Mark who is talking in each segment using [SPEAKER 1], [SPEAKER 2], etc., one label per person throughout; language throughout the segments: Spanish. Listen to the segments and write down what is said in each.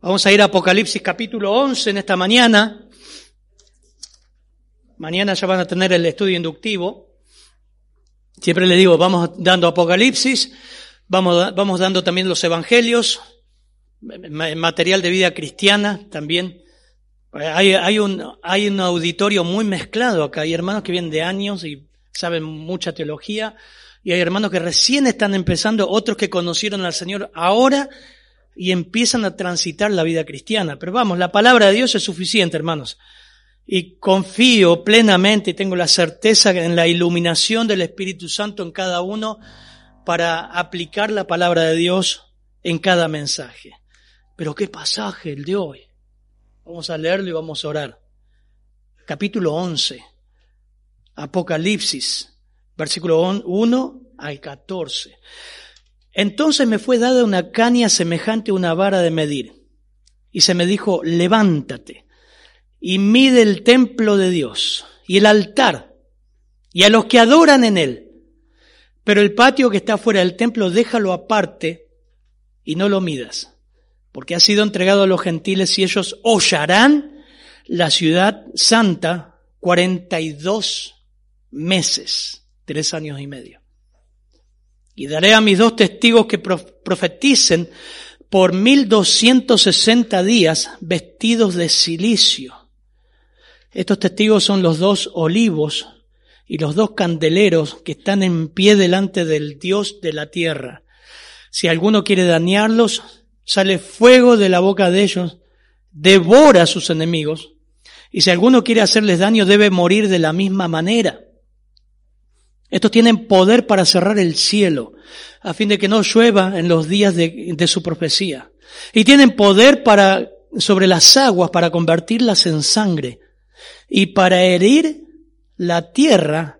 [SPEAKER 1] Vamos a ir a Apocalipsis capítulo 11 en esta mañana. Mañana ya van a tener el estudio inductivo. Siempre les digo, vamos dando Apocalipsis, vamos, vamos dando también los evangelios, material de vida cristiana también. Hay, hay, un, hay un auditorio muy mezclado acá. Hay hermanos que vienen de años y saben mucha teología. Y hay hermanos que recién están empezando, otros que conocieron al Señor ahora y empiezan a transitar la vida cristiana. Pero vamos, la palabra de Dios es suficiente, hermanos. Y confío plenamente tengo la certeza en la iluminación del Espíritu Santo en cada uno para aplicar la palabra de Dios en cada mensaje. Pero qué pasaje el de hoy. Vamos a leerlo y vamos a orar. Capítulo 11. Apocalipsis. Versículo 1 al 14. Entonces me fue dada una caña semejante a una vara de medir. Y se me dijo, levántate y mide el templo de Dios y el altar y a los que adoran en él. Pero el patio que está fuera del templo déjalo aparte y no lo midas porque ha sido entregado a los gentiles y ellos hollarán la ciudad santa 42 meses, tres años y medio. Y daré a mis dos testigos que profeticen por 1260 días vestidos de silicio. Estos testigos son los dos olivos y los dos candeleros que están en pie delante del Dios de la tierra. Si alguno quiere dañarlos, sale fuego de la boca de ellos, devora a sus enemigos, y si alguno quiere hacerles daño debe morir de la misma manera. Estos tienen poder para cerrar el cielo, a fin de que no llueva en los días de, su profecía. Y tienen poder para, sobre las aguas para convertirlas en sangre, y para herir la tierra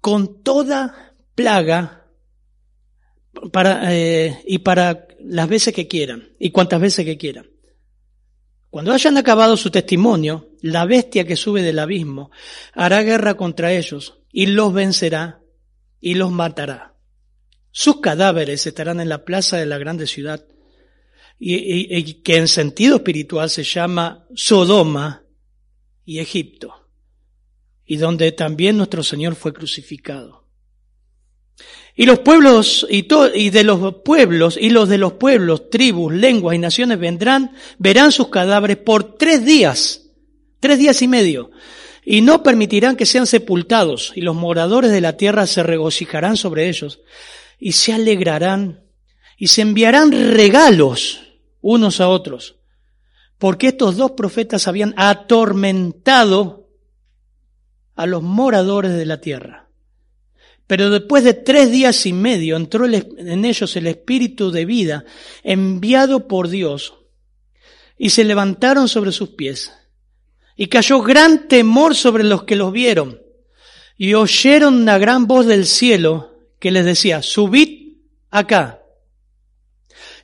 [SPEAKER 1] con toda plaga para, eh, y para las veces que quieran y cuantas veces que quieran. Cuando hayan acabado su testimonio, la bestia que sube del abismo hará guerra contra ellos y los vencerá y los matará. Sus cadáveres estarán en la plaza de la grande ciudad y, que en sentido espiritual se llama Sodoma y Egipto, y donde también nuestro Señor fue crucificado. Y los pueblos y, y de los pueblos y los de los pueblos, tribus, lenguas y naciones vendrán, verán sus cadáveres por tres días, tres días y medio, y no permitirán que sean sepultados, y los moradores de la tierra se regocijarán sobre ellos, y se alegrarán, y se enviarán regalos unos a otros, porque estos dos profetas habían atormentado a los moradores de la tierra. Pero después de tres días y medio entró en ellos el espíritu de vida enviado por Dios y se levantaron sobre sus pies. Y cayó gran temor sobre los que los vieron y oyeron una gran voz del cielo que les decía, subid acá.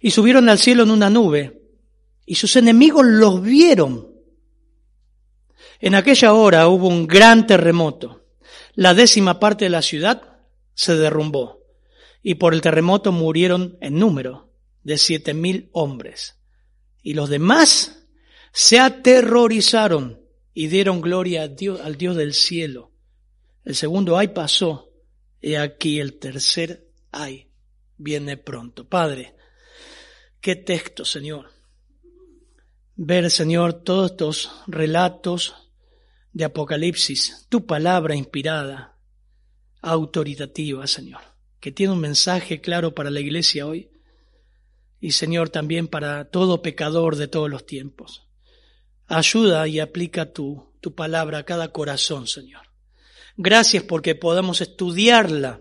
[SPEAKER 1] Y subieron al cielo en una nube y sus enemigos los vieron. En aquella hora hubo un gran terremoto. La décima parte de la ciudad se derrumbó y por el terremoto murieron en número de siete mil hombres. Y los demás se aterrorizaron y dieron gloria a Dios, al Dios del cielo. El segundo ay pasó, y aquí el tercer ay viene pronto. Padre, qué texto, Señor. Ver, Señor, todos estos relatos de Apocalipsis, tu palabra inspirada, autoritativa, Señor, que tiene un mensaje claro para la iglesia hoy y, Señor, también para todo pecador de todos los tiempos. Ayuda y aplica tu, tu palabra a cada corazón, Señor. Gracias porque podamos estudiarla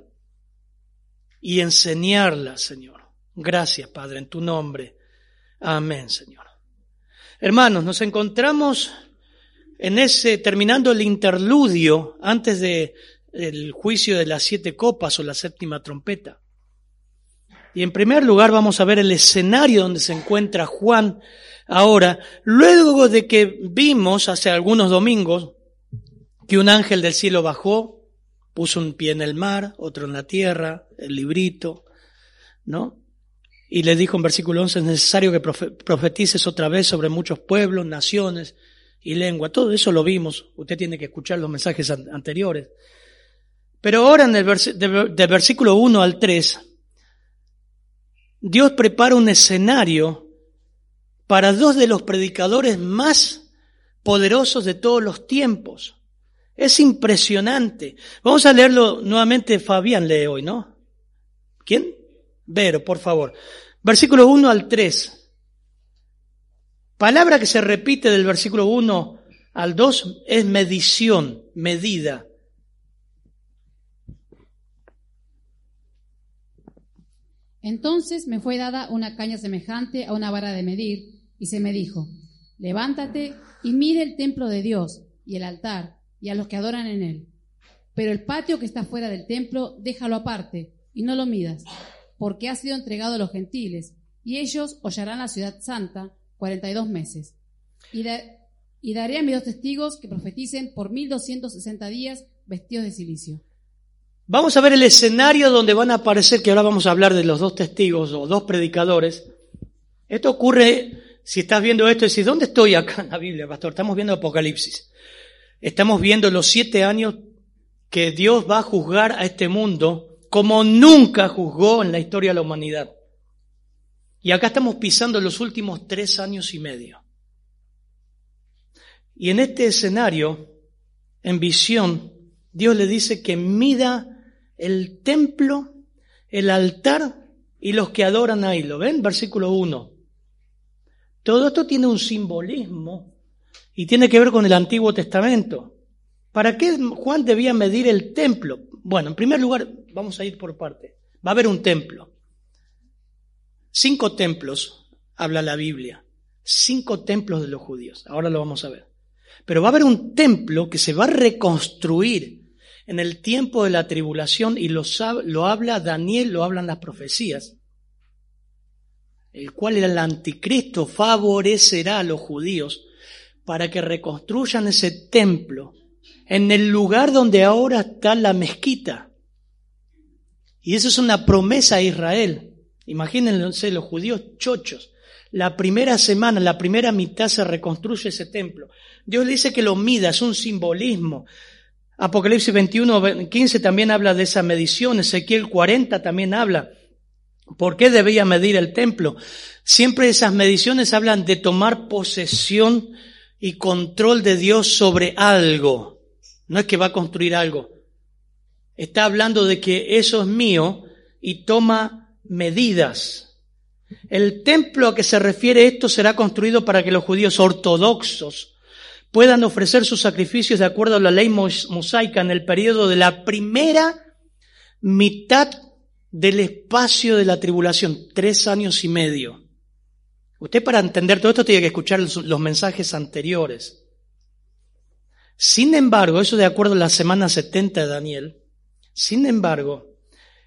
[SPEAKER 1] y enseñarla, Señor. Gracias, Padre, en tu nombre. Amén, Señor. Hermanos, nos encontramos en ese, terminando el interludio antes de el juicio de las siete copas o la séptima trompeta. Y en primer lugar vamos a ver el escenario donde se encuentra Juan ahora, luego de que vimos hace algunos domingos que un ángel del cielo bajó, puso un pie en el mar, otro en la tierra, el librito, ¿no? Y le dijo en versículo 11, es necesario que profetices otra vez sobre muchos pueblos, naciones y lengua. Todo eso lo vimos. Usted tiene que escuchar los mensajes anteriores. Pero ahora en el versículo 1 al 3, Dios prepara un escenario para dos de los predicadores más poderosos de todos los tiempos. Es impresionante. Vamos a leerlo nuevamente, Fabián lee hoy, ¿no? ¿Quién? Vero, por favor. Versículo 1 al 3. Palabra que se repite del versículo 1 al 2 es medición, medida.
[SPEAKER 2] Entonces me fue dada una caña semejante a una vara de medir, y se me dijo, levántate y mide el templo de Dios y el altar y a los que adoran en él. Pero el patio que está fuera del templo, déjalo aparte y no lo midas, porque ha sido entregado a los gentiles, y ellos hollarán la ciudad santa cuarenta y dos meses. Y, y daré a mis dos testigos que profeticen por mil doscientos sesenta días vestidos de silicio.
[SPEAKER 1] Vamos a ver el escenario donde van a aparecer, que ahora vamos a hablar de los dos testigos o dos predicadores. Esto ocurre, si estás viendo esto, decís, ¿dónde estoy acá en la Biblia, pastor? Estamos viendo Apocalipsis. Estamos viendo los siete años que Dios va a juzgar a este mundo como nunca juzgó en la historia de la humanidad. Y acá estamos pisando los últimos tres años y medio. Y en este escenario, en visión, Dios le dice que mida el templo, el altar y los que adoran ahí. ¿Lo ven? Versículo 1. Todo esto tiene un simbolismo y tiene que ver con el Antiguo Testamento. ¿Para qué Juan debía medir el templo? Bueno, en primer lugar, vamos a ir por parte. Va a haber un templo. Cinco templos habla la Biblia. Cinco templos de los judíos. Ahora lo vamos a ver. Pero va a haber un templo que se va a reconstruir en el tiempo de la tribulación y lo, lo habla Daniel, lo hablan las profecías, el cual el anticristo favorecerá a los judíos para que reconstruyan ese templo en el lugar donde ahora está la mezquita. Y eso es una promesa a Israel. Imagínense los judíos chochos. La primera semana, la primera mitad se reconstruye ese templo. Dios le dice que lo mida, es un simbolismo. Apocalipsis 21, 15 también habla de esa medición, Ezequiel 40 también habla. ¿Por qué debía medir el templo? Siempre esas mediciones hablan de tomar posesión y control de Dios sobre algo. No es que va a construir algo. Está hablando de que eso es mío y toma medidas. El templo a que se refiere esto será construido para que los judíos ortodoxos puedan ofrecer sus sacrificios de acuerdo a la ley mosaica en el periodo de la primera mitad del espacio de la tribulación, tres años y medio. Usted para entender todo esto tiene que escuchar los mensajes anteriores. Sin embargo, eso de acuerdo a la semana 70 de Daniel, sin embargo,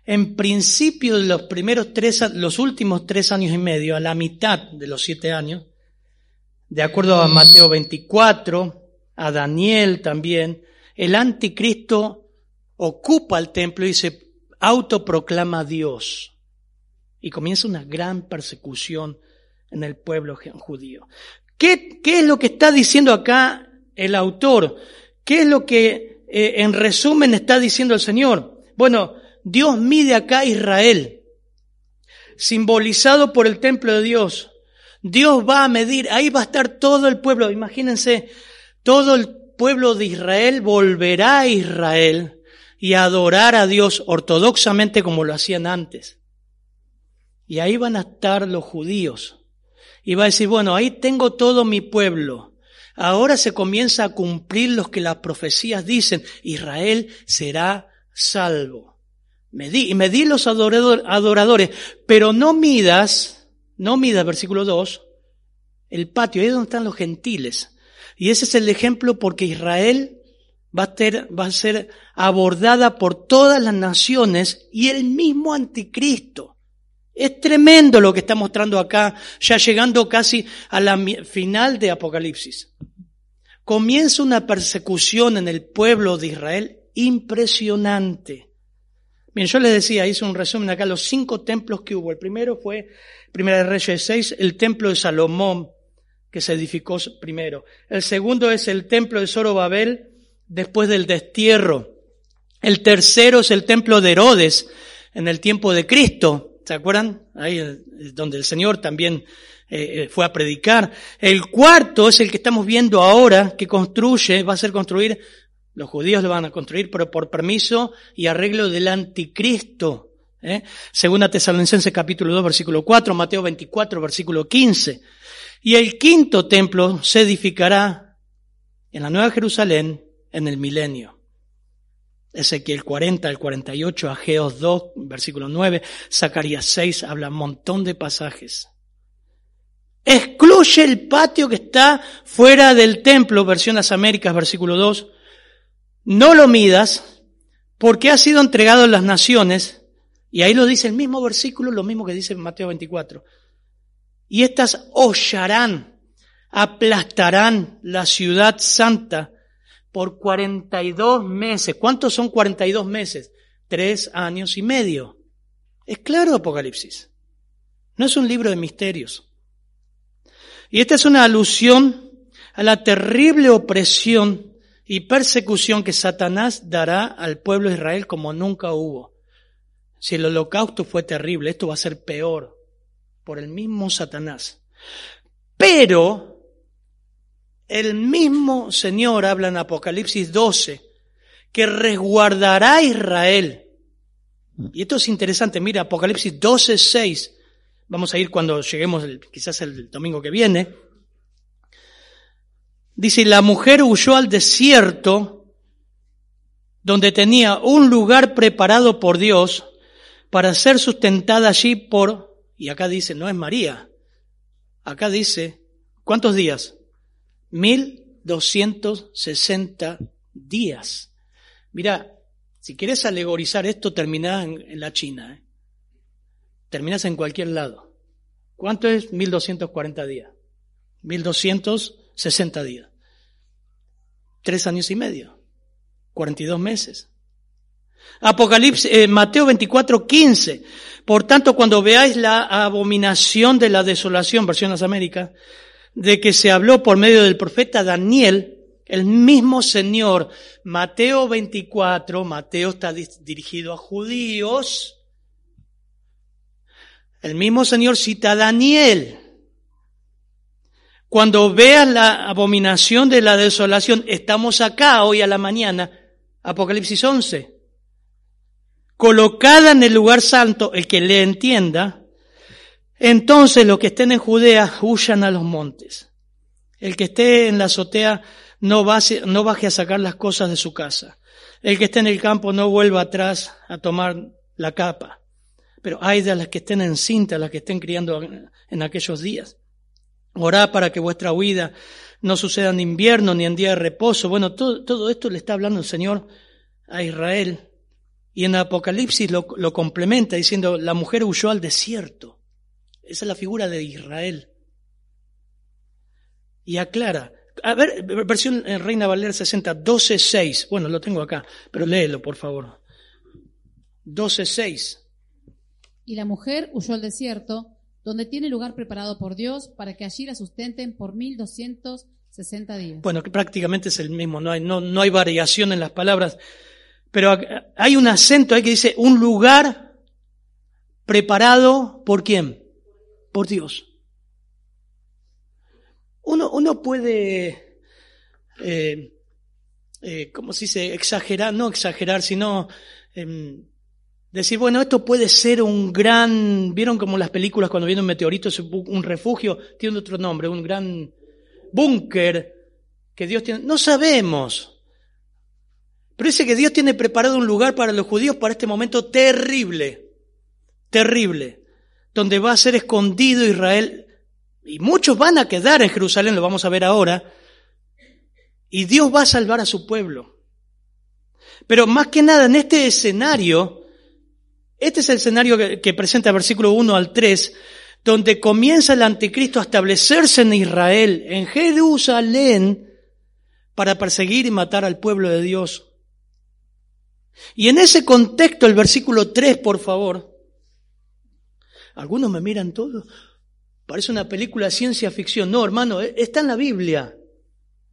[SPEAKER 1] en principio de los primeros tres, los últimos tres años y medio, a la mitad de los siete años, de acuerdo a Mateo 24, a Daniel también, el anticristo ocupa el templo y se autoproclama Dios. Y comienza una gran persecución en el pueblo judío. ¿Qué, qué es lo que está diciendo acá el autor? ¿Qué es lo que eh, en resumen está diciendo el Señor? Bueno, Dios mide acá a Israel, simbolizado por el templo de Dios, Dios va a medir, ahí va a estar todo el pueblo. Imagínense, todo el pueblo de Israel volverá a Israel y a adorar a Dios ortodoxamente como lo hacían antes. Y ahí van a estar los judíos. Y va a decir, bueno, ahí tengo todo mi pueblo. Ahora se comienza a cumplir lo que las profecías dicen. Israel será salvo. Medí, y medí los adoradores, pero no midas no mida, versículo 2, el patio, ahí es donde están los gentiles. Y ese es el ejemplo porque Israel va a, va a ser abordada por todas las naciones y el mismo anticristo. Es tremendo lo que está mostrando acá, ya llegando casi a la final de Apocalipsis. Comienza una persecución en el pueblo de Israel impresionante. Bien, yo les decía, hice un resumen acá, los cinco templos que hubo. El primero fue, Primera de Reyes 6, el templo de Salomón, que se edificó primero. El segundo es el templo de Zorobabel, después del destierro. El tercero es el templo de Herodes, en el tiempo de Cristo. ¿Se acuerdan? Ahí donde el Señor también eh, eh, fue a predicar. El cuarto es el que estamos viendo ahora, que construye, va a ser construir, los judíos lo van a construir, pero por permiso y arreglo del anticristo. ¿eh? Segunda Tesalonicenses capítulo 2, versículo 4, Mateo 24, versículo 15. Y el quinto templo se edificará en la Nueva Jerusalén en el milenio. Ezequiel 40, el 48, Ageos 2, versículo 9, Zacarías 6, habla un montón de pasajes. Excluye el patio que está fuera del templo, versión Las Américas, versículo 2. No lo midas, porque ha sido entregado a las naciones, y ahí lo dice el mismo versículo, lo mismo que dice Mateo 24. Y estas hollarán, aplastarán la ciudad santa por 42 meses. ¿Cuántos son 42 meses? Tres años y medio. Es claro Apocalipsis. No es un libro de misterios. Y esta es una alusión a la terrible opresión y persecución que Satanás dará al pueblo de Israel como nunca hubo. Si el holocausto fue terrible, esto va a ser peor por el mismo Satanás. Pero el mismo Señor habla en Apocalipsis 12 que resguardará a Israel. Y esto es interesante, mira, Apocalipsis 12, 6. Vamos a ir cuando lleguemos, quizás el domingo que viene. Dice, la mujer huyó al desierto donde tenía un lugar preparado por Dios para ser sustentada allí por, y acá dice, no es María, acá dice, ¿cuántos días? 1260 días. Mira, si quieres alegorizar esto, terminás en, la China. ¿eh? Terminas en cualquier lado. ¿Cuánto es 1240 días? 1260 días. Tres años y medio. 42 meses. Apocalipsis, eh, Mateo 24, 15. Por tanto, cuando veáis la abominación de la desolación, versión las Américas, de que se habló por medio del profeta Daniel, el mismo Señor, Mateo 24, Mateo está dirigido a judíos, el mismo Señor cita a Daniel. Cuando veas la abominación de la desolación, estamos acá hoy a la mañana, Apocalipsis 11, colocada en el lugar santo, el que le entienda, entonces los que estén en Judea huyan a los montes. El que esté en la azotea no, no baje a sacar las cosas de su casa. El que esté en el campo no vuelva atrás a tomar la capa. Pero hay de las que estén en cinta, las que estén criando en aquellos días. Orá para que vuestra huida no suceda en invierno ni en día de reposo. Bueno, todo, esto le está hablando el Señor a Israel. Y en Apocalipsis lo, complementa diciendo, la mujer huyó al desierto. Esa es la figura de Israel. Y aclara. A ver, versión en Reina Valera 60, 12.6. Bueno, lo tengo acá, pero léelo, por favor. 12.6.
[SPEAKER 2] Y la mujer huyó al desierto, donde tiene lugar preparado por Dios para que allí la sustenten por 1260 días.
[SPEAKER 1] Bueno, que prácticamente es el mismo, no hay, no, no hay variación en las palabras, pero hay un acento ahí que dice un lugar preparado por quién? por Dios. Uno, uno puede, eh, eh, ¿cómo se dice? Exagerar, no exagerar, sino em, decir, bueno, esto puede ser un gran, ¿vieron como las películas cuando viene un meteorito un refugio? Tiene otro nombre, un gran búnker que Dios tiene. No sabemos. Pero dice que Dios tiene preparado un lugar para los judíos para este momento terrible, terrible donde va a ser escondido Israel, y muchos van a quedar en Jerusalén, lo vamos a ver ahora, y Dios va a salvar a su pueblo. Pero más que nada en este escenario, este es el escenario que, presenta el versículo 1 al 3, donde comienza el anticristo a establecerse en Israel, en Jerusalén, para perseguir y matar al pueblo de Dios. Y en ese contexto, el versículo 3, por favor, algunos me miran todo, parece una película de ciencia ficción. No, hermano, e, está en la Biblia.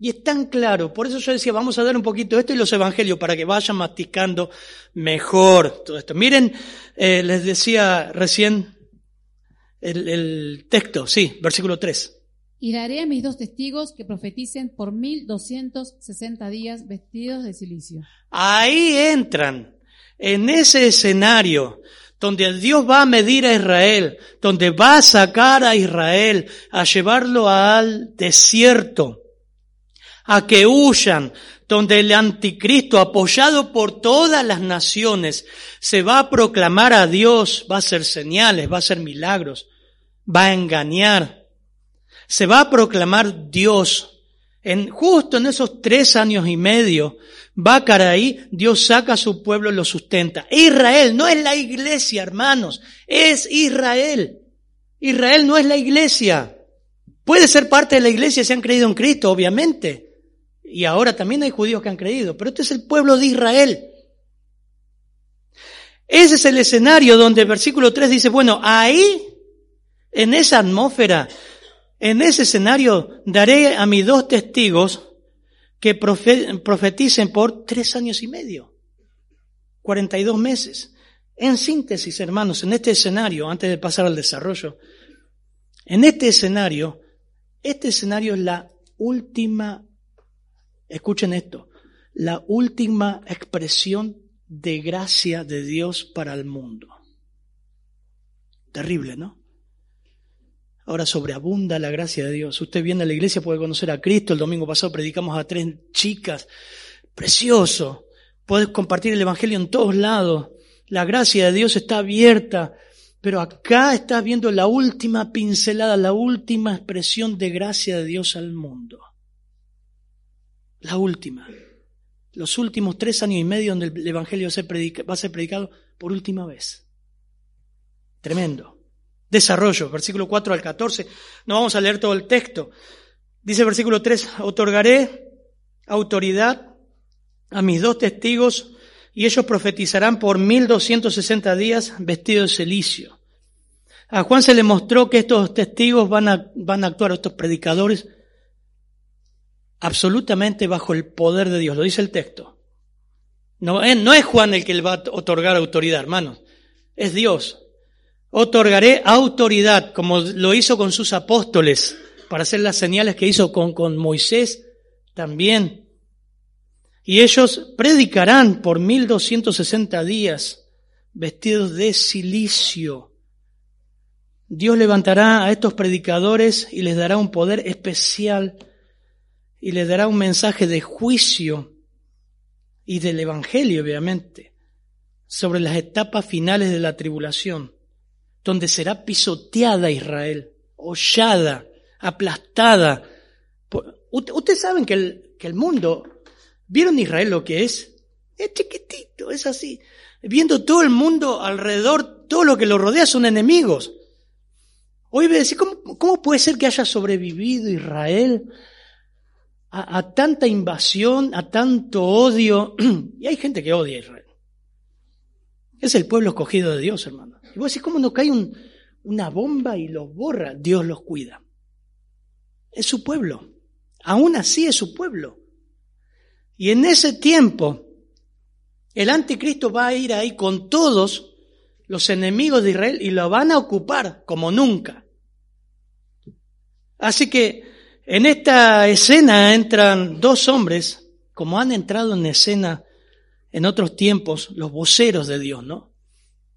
[SPEAKER 1] Y es tan claro. Por eso yo decía, vamos a dar un poquito esto y los evangelios para que vayan masticando mejor todo esto. Miren, eh, les decía recién el, el texto, sí, versículo 3.
[SPEAKER 2] Y daré a mis dos testigos que profeticen por mil doscientos sesenta días vestidos de silicio.
[SPEAKER 1] Ahí entran, en ese escenario, donde Dios va a medir a Israel, donde va a sacar a Israel, a llevarlo al desierto a que huyan, donde el anticristo, apoyado por todas las naciones, se va a proclamar a Dios, va a hacer señales, va a hacer milagros, va a engañar, se va a proclamar Dios. En, justo en esos tres años y medio, va ahí, Dios saca a su pueblo y lo sustenta. Israel no es la iglesia, hermanos, es Israel. Israel no es la iglesia. Puede ser parte de la iglesia si han creído en Cristo, obviamente y ahora también hay judíos que han creído, pero este es el pueblo de Israel. Ese es el escenario donde el versículo 3 dice, bueno, ahí, en esa atmósfera, en ese escenario, daré a mis dos testigos que profeticen por tres años y medio, 42 meses. En síntesis, hermanos, en este escenario, antes de pasar al desarrollo, en este escenario, este escenario es la última Escuchen esto, la última expresión de gracia de Dios para el mundo. Terrible, ¿no? Ahora sobreabunda la gracia de Dios. Usted viene a la iglesia, puede conocer a Cristo. El domingo pasado predicamos a tres chicas. Precioso. Puedes compartir el Evangelio en todos lados. La gracia de Dios está abierta. Pero acá estás viendo la última pincelada, la última expresión de gracia de Dios al mundo. La última. Los últimos tres años y medio donde el Evangelio va a ser predicado por última vez. Tremendo. Desarrollo, versículo 4 al 14. No vamos a leer todo el texto. Dice versículo 3, otorgaré autoridad a mis dos testigos y ellos profetizarán por 1260 días vestidos de celicio. A Juan se le mostró que estos testigos van a, van a actuar, estos predicadores, absolutamente bajo el poder de Dios, lo dice el texto. No, eh, no es Juan el que le va a otorgar autoridad, hermanos, es Dios. Otorgaré autoridad, como lo hizo con sus apóstoles, para hacer las señales que hizo con, con Moisés también. Y ellos predicarán por 1260 días, vestidos de silicio. Dios levantará a estos predicadores y les dará un poder especial y le dará un mensaje de juicio y del Evangelio, obviamente, sobre las etapas finales de la tribulación, donde será pisoteada Israel, hollada, aplastada. Ustedes saben que el, que el mundo, ¿vieron Israel lo que es? Es chiquitito, es así. Viendo todo el mundo alrededor, todo lo que lo rodea son enemigos. Hoy voy a decir, ¿cómo, ¿cómo puede ser que haya sobrevivido Israel a, tanta invasión, a tanto odio. y hay gente que odia a Israel. Es el pueblo escogido de Dios, hermano. Y vos decís, ¿cómo no cae una bomba y los borra? Dios los cuida. Es su pueblo. Aún así es su pueblo. Y en ese tiempo, el anticristo va a ir ahí con todos los enemigos de Israel y lo van a ocupar como nunca. Así que en esta escena entran dos hombres, como han entrado en escena en otros tiempos, los voceros de Dios, ¿no?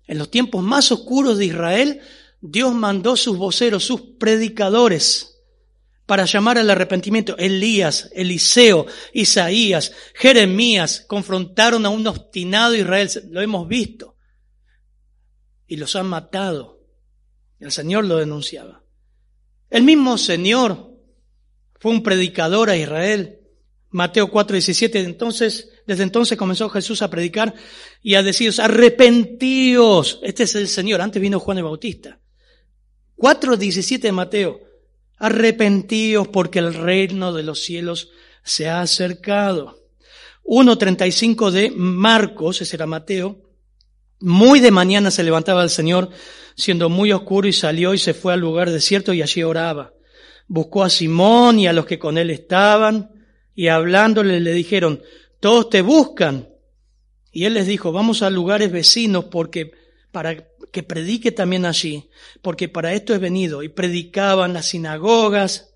[SPEAKER 1] En los tiempos más oscuros de Israel, Dios mandó sus voceros, sus predicadores, para llamar al arrepentimiento. Elías, Eliseo, Isaías, Jeremías confrontaron a un obstinado Israel, lo hemos visto, y los han matado El Señor lo denunciaba. El mismo Señor fue un predicador a Israel. Mateo 4, 17. Entonces, desde entonces comenzó Jesús a predicar y a deciros, arrepentíos. Este es el Señor. Antes vino Juan el Bautista. 4, 17 de Mateo. Arrepentíos porque el reino de los cielos se ha acercado. 1.35 de Marcos, ese era Mateo. Muy de mañana se levantaba el Señor, siendo muy oscuro, y salió y se fue al lugar desierto y allí oraba. Buscó a Simón y a los que con él estaban, y hablándole le dijeron, todos te buscan. Y él les dijo, vamos a lugares vecinos porque para que predique también allí, porque para esto he venido. Y predicaban las sinagogas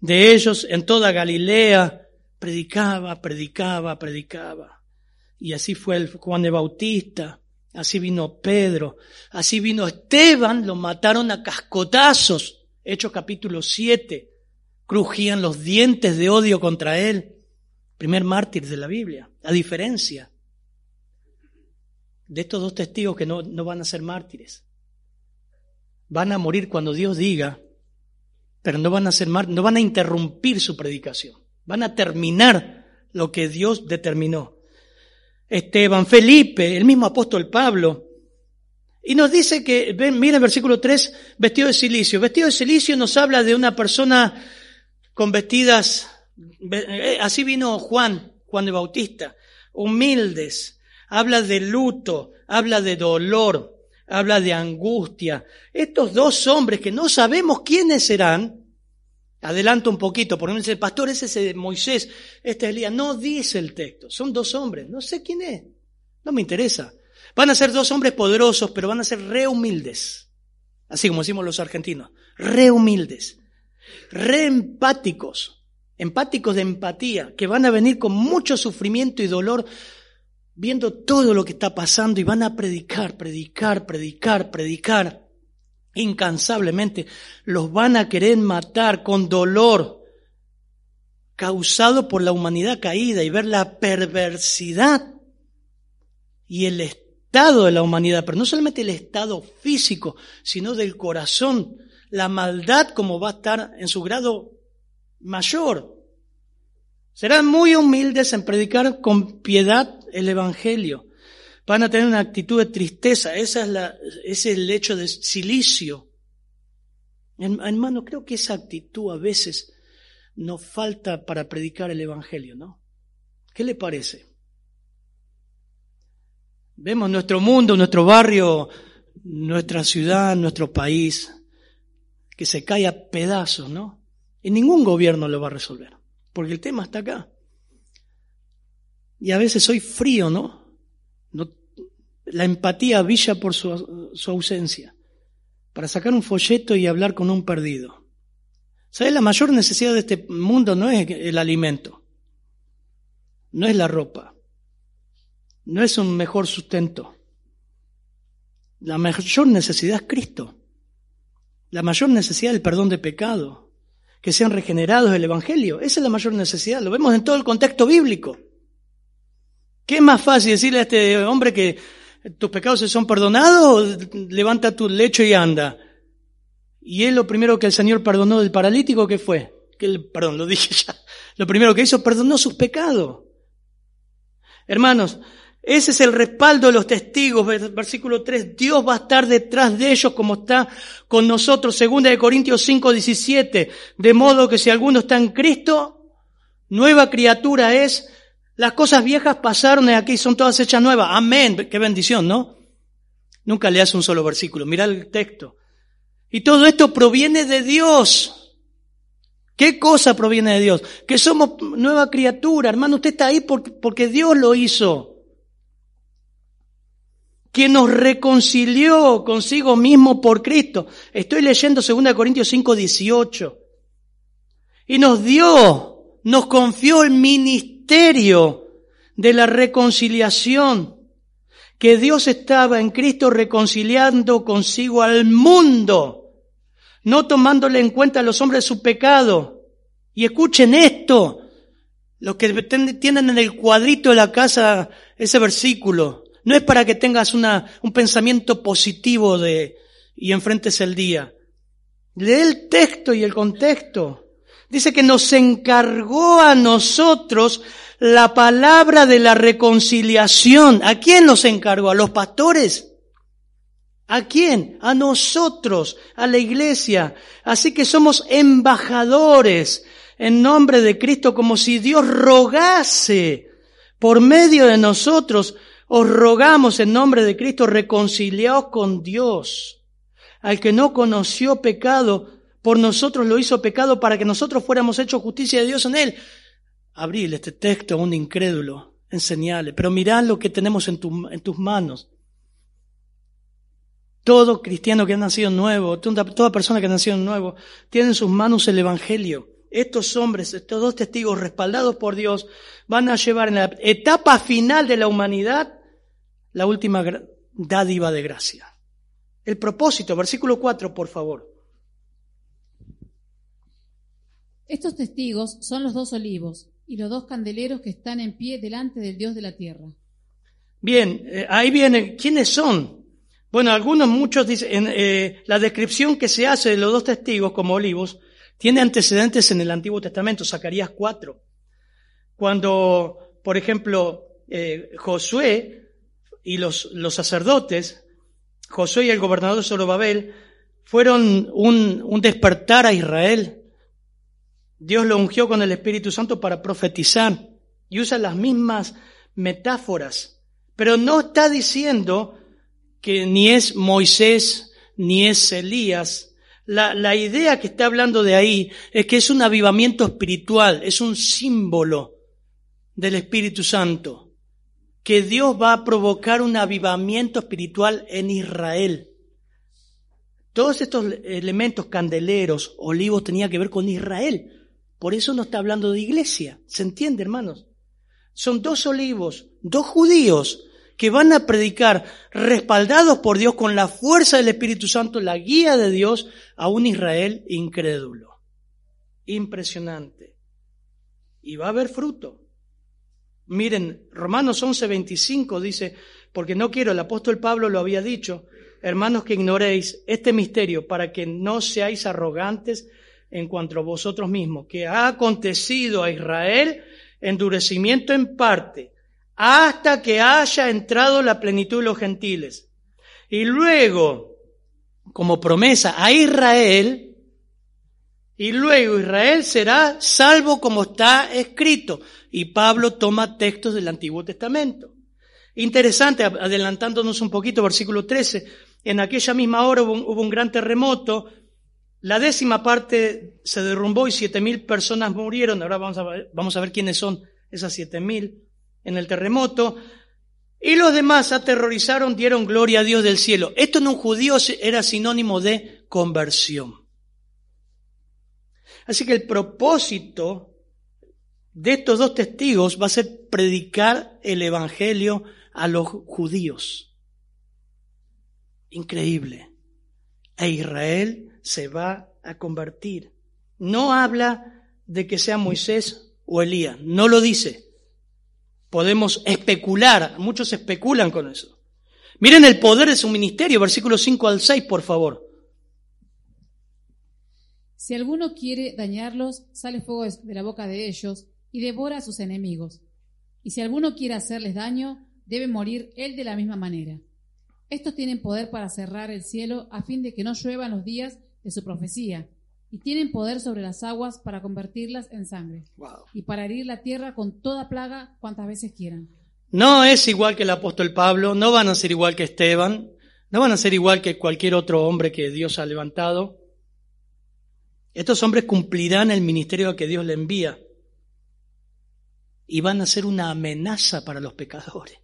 [SPEAKER 1] de ellos en toda Galilea, predicaba, predicaba, predicaba. Y así fue el Juan de Bautista, así vino Pedro, así vino Esteban, lo mataron a cascotazos. Hechos capítulo 7, crujían los dientes de odio contra él. Primer mártir de la Biblia, a diferencia de estos dos testigos que no, no van a ser mártires. Van a morir cuando Dios diga, pero no van a ser mártires, no van a interrumpir su predicación. Van a terminar lo que Dios determinó. Esteban, Felipe, el mismo apóstol Pablo. Y nos dice que, ven, mira el versículo 3, vestido de silicio. Vestido de silicio nos habla de una persona con vestidas, eh, así vino Juan, Juan de Bautista, humildes, habla de luto, habla de dolor, habla de angustia. Estos dos hombres que no sabemos quiénes serán, adelanto un poquito, por ejemplo, el pastor ese es Moisés, este es Elías, no dice el texto, son dos hombres, no sé quién es, no me interesa. Van a ser dos hombres poderosos, pero van a ser re humildes, así como decimos los argentinos, re humildes, re empáticos, empáticos de empatía, que van a venir con mucho sufrimiento y dolor viendo todo lo que está pasando y van a predicar, predicar, predicar, predicar incansablemente. Los van a querer matar con dolor causado por la humanidad caída y ver la perversidad y el estado de la humanidad, pero no solamente el estado físico, sino del corazón, la maldad como va a estar en su grado mayor. Serán muy humildes en predicar con piedad el Evangelio. Van a tener una actitud de tristeza. Esa es la, ese es el hecho de silicio. Hermano, creo que esa actitud a veces nos falta para predicar el Evangelio, ¿no? ¿Qué le parece? Vemos nuestro mundo, nuestro barrio, nuestra ciudad, nuestro país, que se cae a pedazos, ¿no? Y ningún gobierno lo va a resolver porque el tema está acá. Y a veces soy frío, ¿no? no la empatía villa por su, su ausencia, para sacar un folleto y hablar con un perdido. ¿Sabes? La mayor necesidad de este mundo no es el alimento, no es la ropa, no es un mejor sustento. La mayor necesidad es Cristo. La mayor necesidad es el perdón de pecado, que sean regenerados del Evangelio. Esa es la mayor necesidad. Lo vemos en todo el contexto bíblico. ¿Qué es más fácil decirle a este hombre que tus pecados se son perdonados levanta tu lecho y anda? Y él lo primero que el Señor perdonó del paralítico, ¿qué fue? Que perdón, lo dije ya. Lo primero que hizo, perdonó sus pecados. Hermanos, ese es el respaldo de los testigos, versículo 3. Dios va a estar detrás de ellos como está con nosotros, segunda de Corintios 5, 17. De modo que si alguno está en Cristo, nueva criatura es, las cosas viejas pasaron y aquí son todas hechas nuevas. Amén. Qué bendición, ¿no? Nunca le hace un solo versículo. Mira el texto. Y todo esto proviene de Dios. ¿Qué cosa proviene de Dios? Que somos nueva criatura. Hermano, usted está ahí porque Dios lo hizo que nos reconcilió consigo mismo por Cristo. Estoy leyendo 2 Corintios 5, 18. Y nos dio, nos confió el ministerio de la reconciliación, que Dios estaba en Cristo reconciliando consigo al mundo, no tomándole en cuenta a los hombres su pecado. Y escuchen esto, los que tienen en el cuadrito de la casa ese versículo, no es para que tengas una, un pensamiento positivo de, y enfrentes el día. Lee el texto y el contexto. Dice que nos encargó a nosotros la palabra de la reconciliación. ¿A quién nos encargó? ¿A los pastores? ¿A quién? A nosotros, a la iglesia. Así que somos embajadores en nombre de Cristo como si Dios rogase por medio de nosotros. Os rogamos en nombre de Cristo reconciliaos con Dios. Al que no conoció pecado, por nosotros lo hizo pecado para que nosotros fuéramos hechos justicia de Dios en él. Abrile este texto a un incrédulo, enseñale, pero mirá lo que tenemos en, en tus manos. Todo cristiano que ha nacido nuevo, toda persona que ha nacido nuevo, tiene en sus manos el Evangelio. Estos hombres, estos dos testigos respaldados por Dios, van a llevar en la etapa final de la humanidad la última dádiva de gracia. El propósito, versículo 4, por favor.
[SPEAKER 2] Estos testigos son los dos olivos y los dos candeleros que están en pie delante del Dios de la tierra.
[SPEAKER 1] Bien, eh, ahí viene, ¿quiénes son? Bueno, algunos, muchos dicen, eh, la descripción que se hace de los dos testigos como olivos tiene antecedentes en el Antiguo Testamento, Zacarías 4. Cuando, por ejemplo, eh, Josué y los, los, sacerdotes, Josué y el gobernador Zorobabel, fueron un, un despertar a Israel. Dios lo ungió con el Espíritu Santo para profetizar y usa las mismas metáforas, pero no está diciendo que ni es Moisés ni es Elías. La, la, idea que está hablando de ahí es que es un avivamiento espiritual, es un símbolo del Espíritu Santo, que Dios va a provocar un avivamiento espiritual en Israel. Todos estos elementos candeleros, olivos, tenía que ver con Israel. Por eso no está hablando de iglesia. ¿Se entiende, hermanos? Son dos olivos, dos judíos que van a predicar respaldados por Dios con la fuerza del Espíritu Santo, la guía de Dios a un Israel incrédulo. Impresionante. Y va a haber fruto. Miren, Romanos 11:25 dice, porque no quiero, el apóstol Pablo lo había dicho, hermanos que ignoréis este misterio para que no seáis arrogantes en cuanto a vosotros mismos, que ha acontecido a Israel endurecimiento en parte, hasta que haya entrado la plenitud de los gentiles. Y luego, como promesa a Israel, y luego Israel será salvo como está escrito. Y Pablo toma textos del Antiguo Testamento. Interesante, adelantándonos un poquito, versículo 13. En aquella misma hora hubo un, gran terremoto, la décima parte se derrumbó y siete mil personas murieron. Ahora vamos a, vamos a ver quiénes son esas siete mil en el terremoto, y los demás aterrorizaron, dieron gloria a Dios del cielo. Esto en un judío era sinónimo de conversión. Así que el propósito de estos dos testigos va a ser predicar el Evangelio a los judíos. Increíble. E Israel se va a convertir. No habla de que sea Moisés o Elías, no lo dice. Podemos especular, muchos especulan con eso. Miren el poder de su ministerio, versículo 5 al 6, por favor.
[SPEAKER 2] Si alguno quiere dañarlos, sale fuego de la boca de ellos y devora a sus enemigos. Y si alguno quiere hacerles daño, debe morir él de la misma manera. Estos tienen poder para cerrar el cielo a fin de que no lluevan los días de su profecía y tienen poder sobre las aguas para convertirlas en sangre y para herir la tierra con toda plaga cuantas veces quieran.
[SPEAKER 1] No es igual que el apóstol Pablo, no van a ser igual que Esteban, no van a ser igual que cualquier otro hombre que Dios ha levantado. Estos hombres cumplirán el ministerio que Dios le envía y van a ser una amenaza para los pecadores.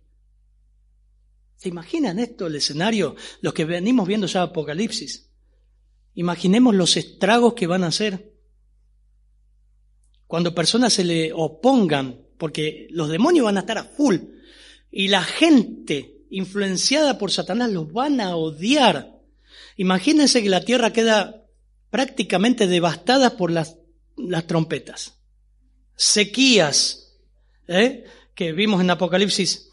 [SPEAKER 1] ¿Se imaginan esto, el escenario? Los que venimos viendo ya Apocalipsis. Imaginemos los estragos que van a hacer cuando personas se le opongan, porque los demonios van a estar a full y la gente influenciada por Satanás los van a odiar. Imagínense que la tierra queda prácticamente devastada por las, las trompetas. Sequías, ¿eh? que vimos en Apocalipsis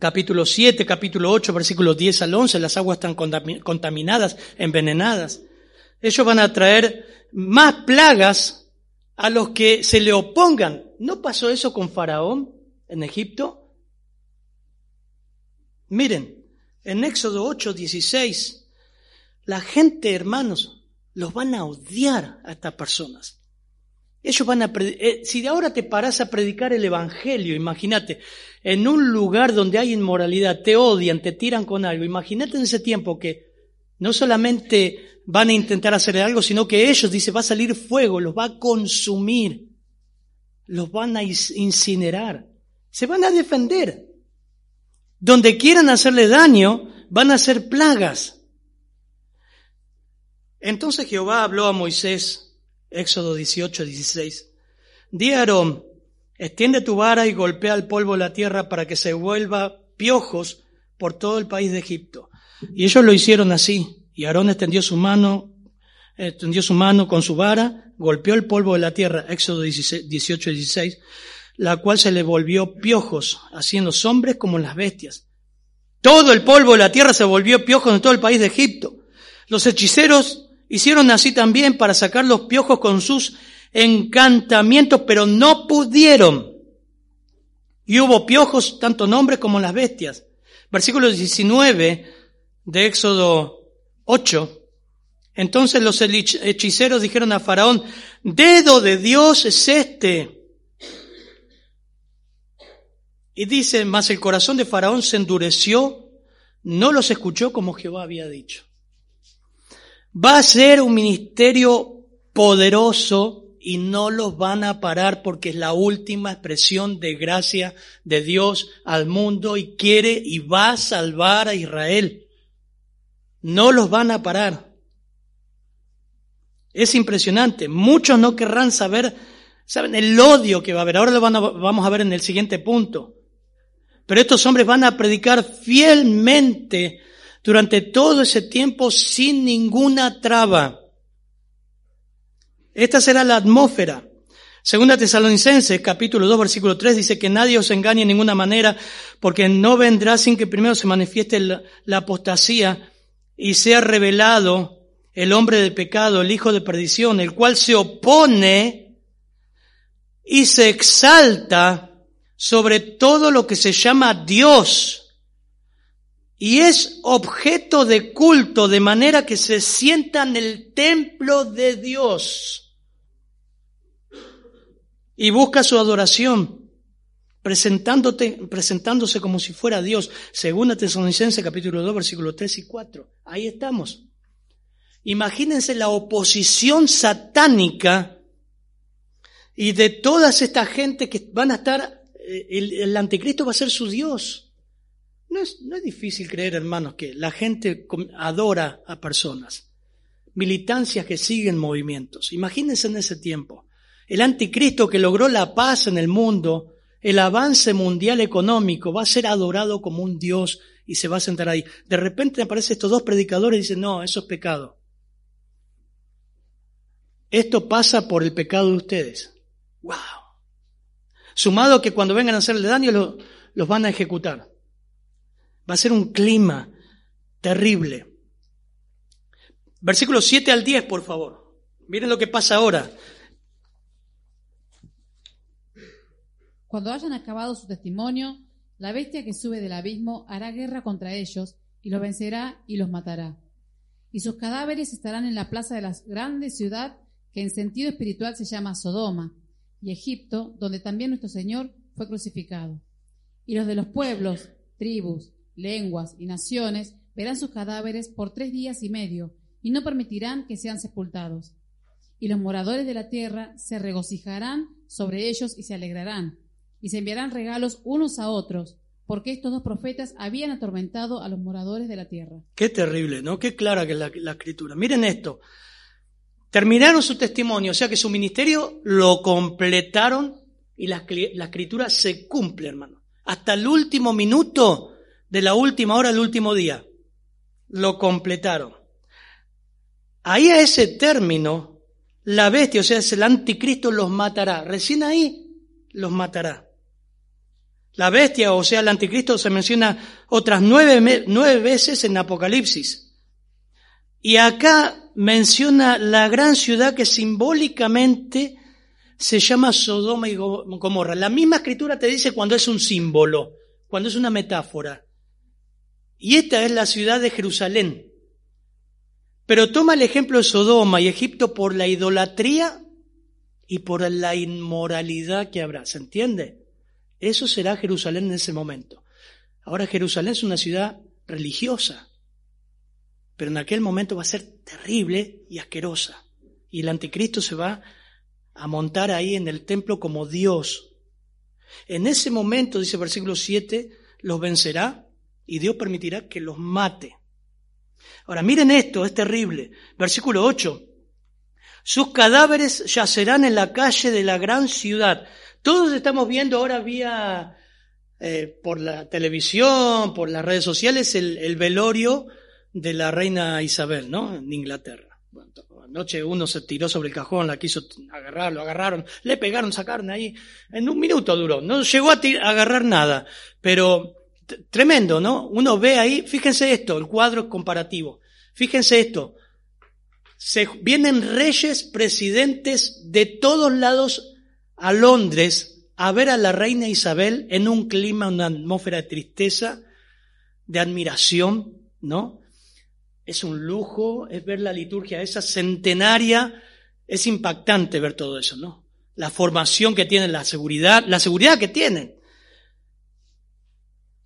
[SPEAKER 1] capítulo 7, capítulo 8, versículos 10 al 11, las aguas están contaminadas, envenenadas. Ellos van a traer más plagas a los que se le opongan. ¿No pasó eso con Faraón en Egipto? Miren, en Éxodo 8, 16, la gente, hermanos, los van a odiar a estas personas. Ellos van a, eh, si de ahora te paras a predicar el Evangelio, imagínate, en un lugar donde hay inmoralidad, te odian, te tiran con algo, imagínate en ese tiempo que no solamente van a intentar hacer algo, sino que ellos, dice, va a salir fuego, los va a consumir, los van a incinerar, se van a defender. Donde quieran hacerle daño, van a ser plagas. Entonces Jehová habló a Moisés Éxodo 18, 16. Di a Aarón, extiende tu vara y golpea al polvo la tierra para que se vuelva piojos por todo el país de Egipto. Y ellos lo hicieron así. Y Aarón extendió su mano, extendió su mano con su vara, golpeó el polvo de la tierra, Éxodo 18, 16, la cual se le volvió piojos, haciendo hombres como las bestias. Todo el polvo de la tierra se volvió piojos en todo el país de Egipto. Los hechiceros Hicieron así también para sacar los piojos con sus encantamientos, pero no pudieron. Y hubo piojos, tanto en hombres como en las bestias. Versículo 19 de Éxodo 8. Entonces los hechiceros dijeron a Faraón, dedo de Dios es este. Y dice, mas el corazón de Faraón se endureció, no los escuchó como Jehová había dicho. Va a ser un ministerio poderoso y no los van a parar porque es la última expresión de gracia de Dios al mundo y quiere y va a salvar a Israel. No los van a parar. Es impresionante. Muchos no querrán saber, saben, el odio que va a haber. Ahora lo vamos a ver en el siguiente punto. Pero estos hombres van a predicar fielmente durante todo ese tiempo sin ninguna traba. Esta será la atmósfera. Segunda Tesalonicenses, capítulo 2, versículo 3, dice que nadie os engañe en ninguna manera, porque no vendrá sin que primero se manifieste la, la apostasía y sea revelado el hombre de pecado, el hijo de perdición, el cual se opone y se exalta sobre todo lo que se llama Dios y es objeto de culto de manera que se sienta en el templo de Dios y busca su adoración, presentándote, presentándose como si fuera Dios, según Tesalonicenses capítulo 2, versículos 3 y 4. Ahí estamos. Imagínense la oposición satánica y de todas esta gente que van a estar, eh, el anticristo va a ser su Dios. No es, no es difícil creer, hermanos, que la gente adora a personas, militancias que siguen movimientos. Imagínense en ese tiempo. El anticristo que logró la paz en el mundo, el avance mundial económico, va a ser adorado como un Dios y se va a sentar ahí. De repente aparecen estos dos predicadores y dicen, no, eso es pecado. Esto pasa por el pecado de ustedes. ¡Wow! Sumado que cuando vengan a hacerle daño los van a ejecutar. Va a ser un clima terrible. Versículos 7 al 10, por favor. Miren lo que pasa ahora.
[SPEAKER 2] Cuando hayan acabado su testimonio, la bestia que sube del abismo hará guerra contra ellos y los vencerá y los matará. Y sus cadáveres estarán en la plaza de la grande ciudad que en sentido espiritual se llama Sodoma y Egipto, donde también nuestro Señor fue crucificado. Y los de los pueblos, tribus, lenguas y naciones verán sus cadáveres por tres días y medio y no permitirán que sean sepultados. Y los moradores de la tierra se regocijarán sobre ellos y se alegrarán, y se enviarán regalos unos a otros, porque estos dos profetas habían atormentado a los moradores de la tierra.
[SPEAKER 1] Qué terrible, ¿no? Qué clara que es la, escritura. Miren esto. Terminaron su testimonio, o sea que su ministerio lo completaron y la, la escritura se cumple, hermano. Hasta el último minuto de la última hora al último día. Lo completaron. Ahí a ese término, la bestia, o sea, es el anticristo, los matará. Recién ahí los matará. La bestia, o sea, el anticristo, se menciona otras nueve, nueve veces en Apocalipsis. Y acá menciona la gran ciudad que simbólicamente se llama Sodoma y Gomorra. La misma escritura te dice cuando es un símbolo, cuando es una metáfora. Y esta es la ciudad de Jerusalén. Pero toma el ejemplo de Sodoma y Egipto por la idolatría y por la inmoralidad que habrá. ¿Se entiende? Eso será Jerusalén en ese momento. Ahora Jerusalén es una ciudad religiosa, pero en aquel momento va a ser terrible y asquerosa. Y el anticristo se va a montar ahí en el templo como Dios. En ese momento, dice versículo 7, los vencerá y Dios permitirá que los mate. Ahora, miren esto, es terrible. Versículo 8. Sus cadáveres yacerán en la calle de la gran ciudad. Todos estamos viendo ahora vía eh, por la televisión, por las redes sociales, el, velorio de la reina Isabel, ¿no? En Inglaterra. anoche uno se tiró sobre el cajón, la quiso agarrar, lo agarraron, le pegaron, sacaron ahí. En un minuto duró. No llegó a agarrar nada. Pero Tremendo, ¿no? Uno ve ahí, fíjense esto, el cuadro comparativo. Fíjense esto. Se, vienen reyes, presidentes de todos lados a Londres a ver a la reina Isabel en un clima, una atmósfera de tristeza, de admiración, ¿no? Es un lujo, es ver la liturgia esa centenaria, es impactante ver todo eso, ¿no? La formación que tienen, la seguridad, la seguridad que tienen.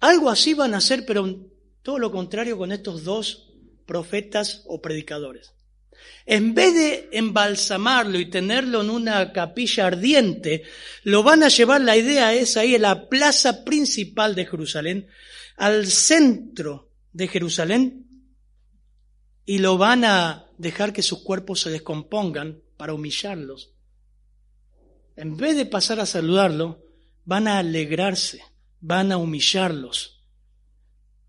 [SPEAKER 1] Algo así van a hacer, pero todo lo contrario con estos dos profetas o predicadores. En vez de embalsamarlo y tenerlo en una capilla ardiente, lo van a llevar, la idea es ahí, a la plaza principal de Jerusalén, al centro de Jerusalén, y lo van a dejar que sus cuerpos se descompongan para humillarlos. En vez de pasar a saludarlo, van a alegrarse van a humillarlos.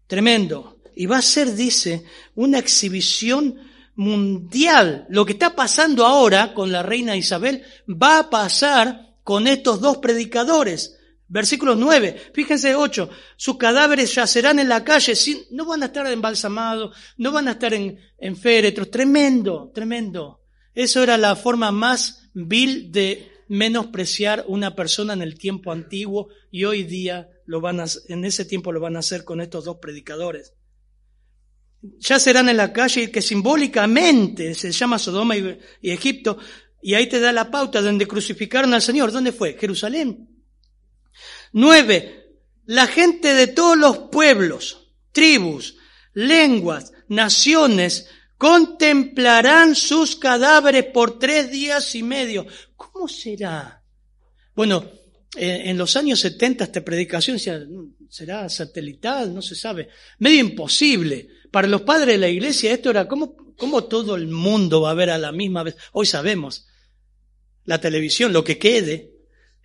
[SPEAKER 1] Tremendo. Y va a ser, dice, una exhibición mundial. Lo que está pasando ahora con la reina Isabel va a pasar con estos dos predicadores. Versículo 9, fíjense 8, sus cadáveres yacerán en la calle, no van a estar embalsamados, no van a estar en, en féretros, tremendo, tremendo. Eso era la forma más vil de menospreciar una persona en el tiempo antiguo y hoy día lo van a, en ese tiempo lo van a hacer con estos dos predicadores. Ya serán en la calle que simbólicamente se llama Sodoma y, y Egipto, y ahí te da la pauta donde crucificaron al Señor. ¿Dónde fue? Jerusalén. Nueve. La gente de todos los pueblos, tribus, lenguas, naciones, contemplarán sus cadáveres por tres días y medio. ¿Cómo será? Bueno, en los años 70 esta predicación será satelital, no se sabe, medio imposible. Para los padres de la iglesia esto era como, todo el mundo va a ver a la misma vez. Hoy sabemos, la televisión, lo que quede,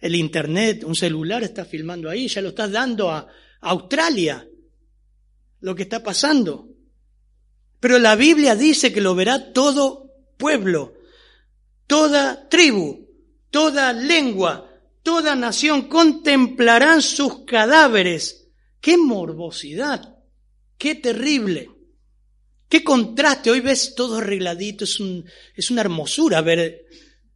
[SPEAKER 1] el internet, un celular está filmando ahí, ya lo estás dando a Australia, lo que está pasando. Pero la Biblia dice que lo verá todo pueblo, toda tribu, toda lengua, toda nación contemplarán sus cadáveres. ¡Qué morbosidad! ¡Qué terrible! ¡Qué contraste! Hoy ves todo arregladito, es, un, es una hermosura ver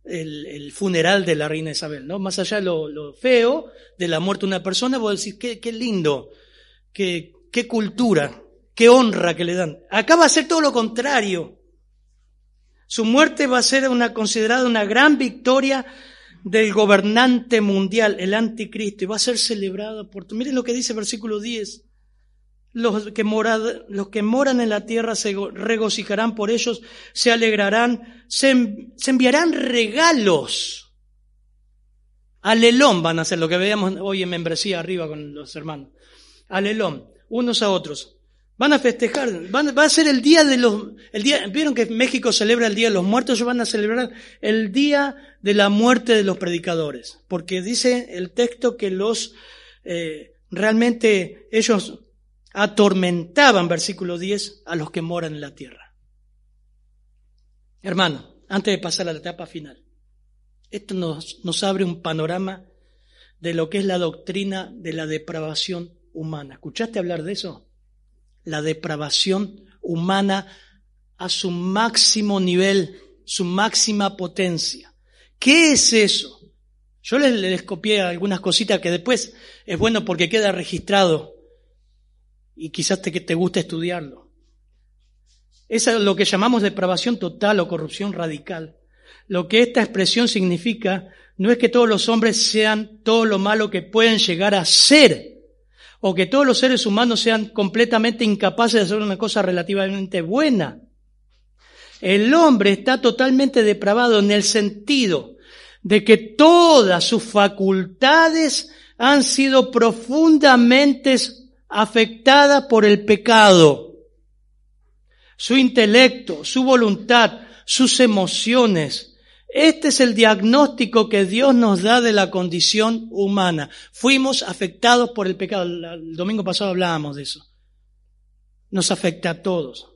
[SPEAKER 1] el, funeral de la reina Isabel, ¿no? Más allá de lo, feo de la muerte de una persona, vos decir, qué, qué lindo, qué, qué cultura, qué honra que le dan. Acá va a ser todo lo contrario. Su muerte va a ser una, considerada una gran victoria del gobernante mundial, el anticristo, y va a ser celebrado por... Miren lo que dice el versículo 10. Los que, los que moran en la tierra se regocijarán por ellos, se alegrarán, se, enviarán regalos. Alelón van a hacer lo que veíamos hoy en membresía arriba con los hermanos. Alelón, unos a otros. Van a festejar, van, va a ser el día de los, vieron que México celebra el Día de los Muertos, ellos van a celebrar el día de la muerte de los predicadores, porque dice el texto que los, eh, realmente ellos atormentaban, versículo 10, a los que moran en la tierra. Hermano, antes de pasar a la etapa final, esto nos, nos abre un panorama de lo que es la doctrina de la depravación humana. ¿Escuchaste hablar de eso? La depravación humana a su máximo nivel, su máxima potencia. ¿Qué es eso? Yo les, les copié algunas cositas que después es bueno porque queda registrado y quizás te, te guste estudiarlo. Es lo que llamamos depravación total o corrupción radical. Lo que esta expresión significa no es que todos los hombres sean todo lo malo que pueden llegar a ser, o que todos los seres humanos sean completamente incapaces de hacer una cosa relativamente buena. El hombre está totalmente depravado en el sentido de que todas sus facultades han sido profundamente afectadas por el pecado. Su intelecto, su voluntad, sus emociones, este es el diagnóstico que Dios nos da de la condición humana. Fuimos afectados por el pecado. El domingo pasado hablábamos de eso. Nos afecta a todos.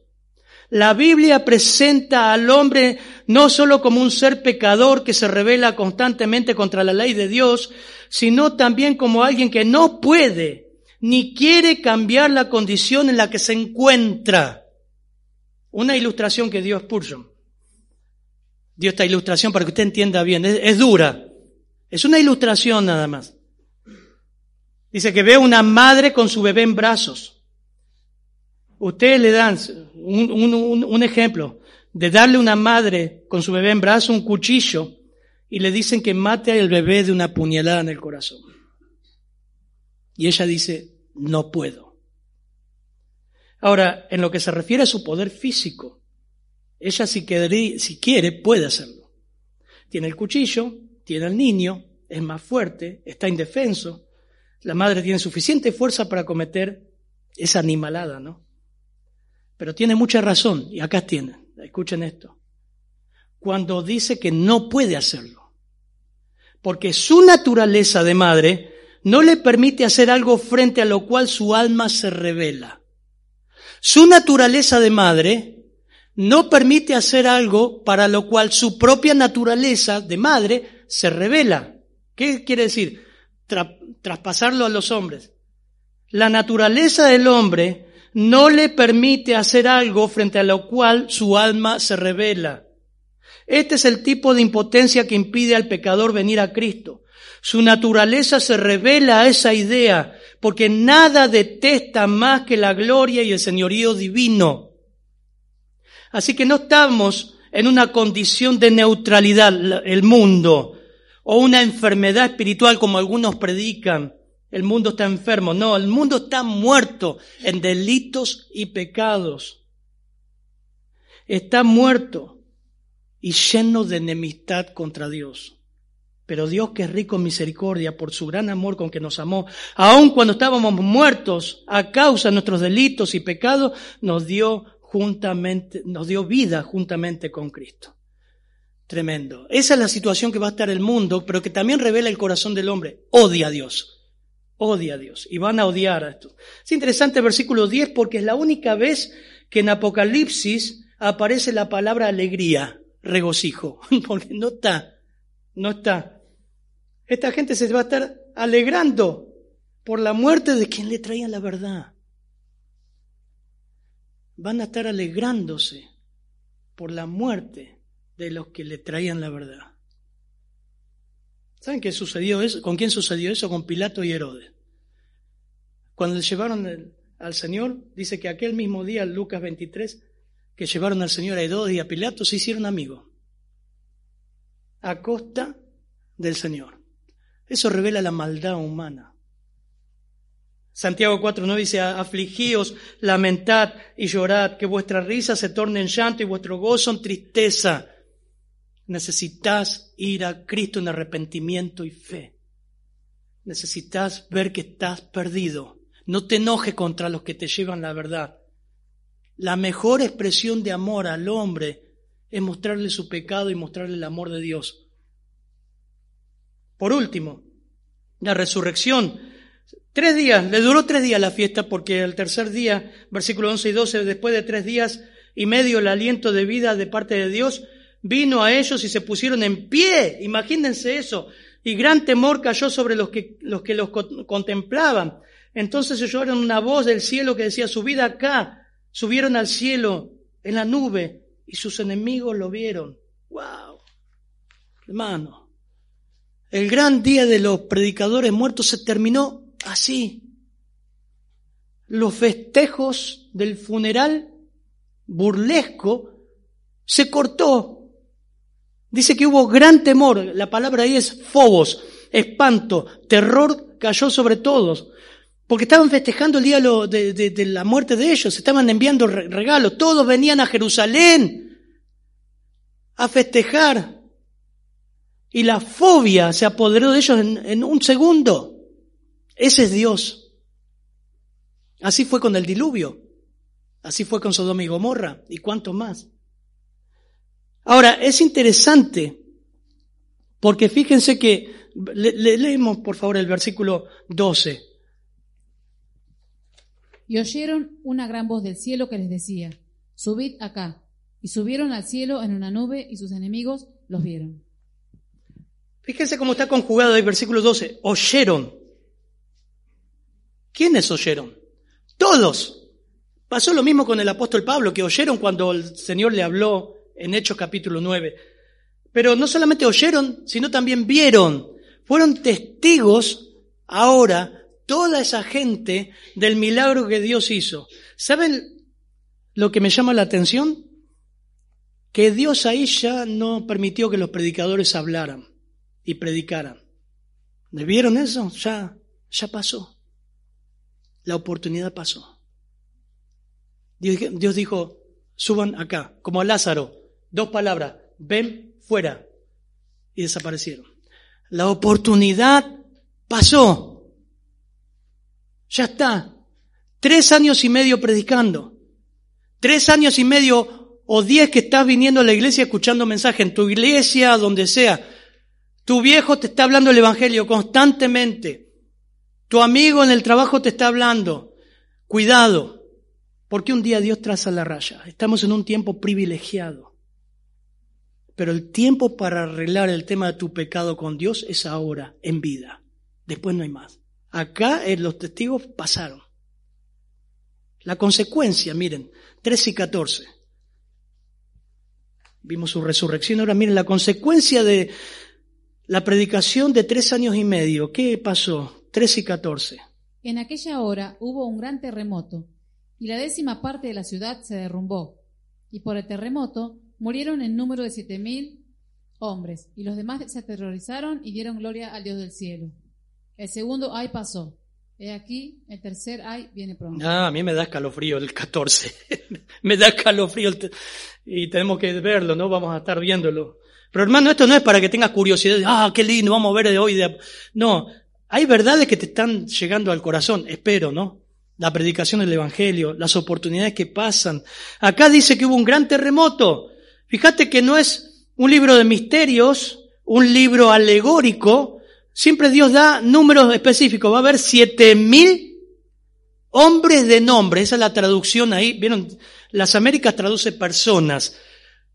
[SPEAKER 1] La Biblia presenta al hombre no solo como un ser pecador que se revela constantemente contra la ley de Dios, sino también como alguien que no puede ni quiere cambiar la condición en la que se encuentra. Una ilustración que Dios puso dio esta ilustración para que usted entienda bien. Es, dura. Es una ilustración nada más. Dice que ve una madre con su bebé en brazos. Ustedes le dan un, ejemplo de darle una madre con su bebé en brazos un cuchillo y le dicen que mate al bebé de una puñalada en el corazón. Y ella dice, no puedo. Ahora, en lo que se refiere a su poder físico, ella si, quiere puede hacerlo. Tiene el cuchillo, tiene al niño, es más fuerte, está indefenso. La madre tiene suficiente fuerza para cometer esa animalada, ¿no? Pero tiene mucha razón, y acá tienen, escuchen esto. Cuando dice que no puede hacerlo. Porque su naturaleza de madre no le permite hacer algo frente a lo cual su alma se revela. Su naturaleza de madre no permite hacer algo para lo cual su propia naturaleza de madre se revela. ¿Qué quiere decir? traspasarlo a los hombres. La naturaleza del hombre no le permite hacer algo frente a lo cual su alma se revela. Este es el tipo de impotencia que impide al pecador venir a Cristo. Su naturaleza se revela a esa idea, porque nada detesta más que la gloria y el señorío divino. Así que no estamos en una condición de neutralidad, el mundo, o una enfermedad espiritual como algunos predican. El mundo está enfermo. No, el mundo está muerto en delitos y pecados. Está muerto y lleno de enemistad contra Dios. Pero Dios que es rico en misericordia por su gran amor con que nos amó, aun cuando estábamos muertos a causa de nuestros delitos y pecados, nos dio juntamente, nos dio vida juntamente con Cristo. Tremendo. Esa es la situación que va a estar el mundo, pero que también revela el corazón del hombre. Odia a Dios. Odia a Dios. Y van a odiar a esto. Es interesante el versículo 10 porque es la única vez que en Apocalipsis aparece la palabra alegría, regocijo. Porque no está. No está. Esta gente se va a estar alegrando por la muerte de quien le traía la verdad van a estar alegrándose por la muerte de los que le traían la verdad. ¿Saben qué sucedió eso? ¿Con quién sucedió eso? Con Pilato y Herodes. Cuando le llevaron al Señor, dice que aquel mismo día, Lucas 23, que llevaron al Señor a Herodes y a Pilato, se hicieron amigos. A costa del Señor. Eso revela la maldad humana. Santiago 4.9 dice, afligíos, lamentad y llorad, que vuestra risa se torne en llanto y vuestro gozo en tristeza. Necesitas ir a Cristo en arrepentimiento y fe. Necesitas ver que estás perdido. No te enojes contra los que te llevan la verdad. La mejor expresión de amor al hombre es mostrarle su pecado y mostrarle el amor de Dios. Por último, la resurrección Tres días, le duró tres días la fiesta porque el tercer día, versículo 11 y 12, después de tres días y medio el aliento de vida de parte de Dios vino a ellos y se pusieron en pie. Imagínense eso. y gran temor cayó sobre los que los, que los contemplaban. Entonces oyeron una voz del cielo que decía, subid acá, subieron al cielo en la nube y sus enemigos lo vieron. ¡Wow! Hermano, el gran día de los predicadores muertos se terminó así. Los festejos del funeral burlesco se cortó. Dice que hubo gran temor, la palabra ahí es fobos, espanto, terror cayó sobre todos, porque estaban festejando el día de, la muerte de ellos, estaban enviando regalos, todos venían a Jerusalén a festejar. Y la fobia se apoderó de ellos en, en un segundo. Ese es Dios. Así fue con el diluvio. Así fue con Sodoma y Gomorra. ¿Y cuántos más? Ahora, es interesante porque fíjense que, leemos por favor el versículo 12.
[SPEAKER 2] Y oyeron una gran voz del cielo que les decía, subid acá. Y subieron al cielo en una nube y sus enemigos los vieron.
[SPEAKER 1] Fíjense cómo está conjugado el versículo 12. Oyeron. ¿Quiénes oyeron? Todos. Pasó lo mismo con el apóstol Pablo, que oyeron cuando el Señor le habló en Hechos capítulo 9. Pero no solamente oyeron, sino también vieron. Fueron testigos ahora toda esa gente del milagro que Dios hizo. ¿Saben lo que me llama la atención? Que Dios ahí ya no permitió que los predicadores hablaran y predicaran. ¿Vieron eso? Ya, ya pasó. La oportunidad pasó. Dios dijo, suban acá, como a Lázaro, Dos palabras, ven fuera. Y desaparecieron. La oportunidad pasó. Ya está. Tres años y medio predicando. Tres años y medio o diez que estás viniendo a la iglesia escuchando mensaje en tu iglesia, donde sea. Tu viejo te está hablando el Evangelio constantemente. Tu amigo en el trabajo te está hablando. Cuidado, porque un día Dios traza la raya. Estamos en un tiempo privilegiado. Pero el tiempo para arreglar el tema de tu pecado con Dios es ahora, en vida. Después no hay más. Acá eh, los testigos pasaron. La consecuencia, miren, 13 y 14. Vimos su resurrección. Ahora miren, la consecuencia de la predicación de tres años y medio. ¿Qué pasó? 13 y 14.
[SPEAKER 2] En aquella hora hubo un gran terremoto y la décima parte de la ciudad se derrumbó. Y por el terremoto Murieron en número de siete mil hombres, y los demás se aterrorizaron y dieron gloria al Dios del cielo. El segundo ay pasó. He aquí, el tercer ay viene pronto.
[SPEAKER 1] Ah, a mí me da escalofrío el 14. me da escalofrío y tenemos que verlo, ¿no? Vamos a estar viéndolo. Pero hermano, esto no es para que tengas curiosidad. Ah, qué lindo, vamos a ver de hoy. De... No, hay verdades que te están llegando al corazón, espero, ¿no? La predicación del Evangelio, las oportunidades que pasan. Acá dice que hubo un gran terremoto. Fíjate que no es un libro de misterios, un libro alegórico, siempre Dios da números específicos. Va a haber siete mil hombres de nombre, esa es la traducción ahí. Vieron, las Américas traduce personas,